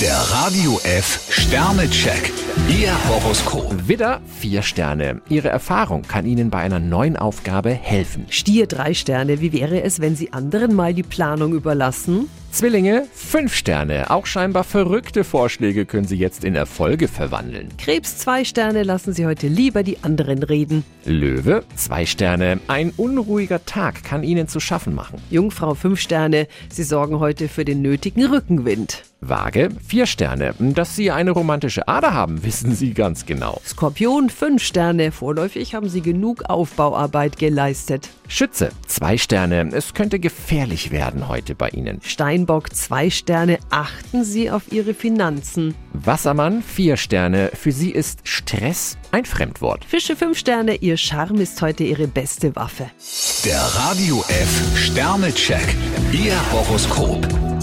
Der Radio F Sternecheck. Ihr Horoskop. Widder, vier Sterne. Ihre Erfahrung kann Ihnen bei einer neuen Aufgabe helfen. Stier drei Sterne. Wie wäre es, wenn Sie anderen mal die Planung überlassen? Zwillinge, fünf Sterne. Auch scheinbar verrückte Vorschläge können Sie jetzt in Erfolge verwandeln. Krebs zwei Sterne. Lassen Sie heute lieber die anderen reden. Löwe, zwei Sterne. Ein unruhiger Tag kann Ihnen zu schaffen machen. Jungfrau fünf Sterne. Sie sorgen heute für den nötigen Rückenwind. Waage, vier Sterne. Dass Sie eine romantische Ader haben, wissen Sie ganz genau. Skorpion fünf Sterne. Vorläufig haben Sie genug Aufbauarbeit geleistet. Schütze, zwei Sterne. Es könnte gefährlich werden heute bei Ihnen. Steinbock zwei Sterne. Achten Sie auf Ihre Finanzen. Wassermann, vier Sterne. Für Sie ist Stress ein Fremdwort. Fische fünf Sterne. Ihr Charme ist heute Ihre beste Waffe. Der Radio F Sternecheck. Ihr Horoskop.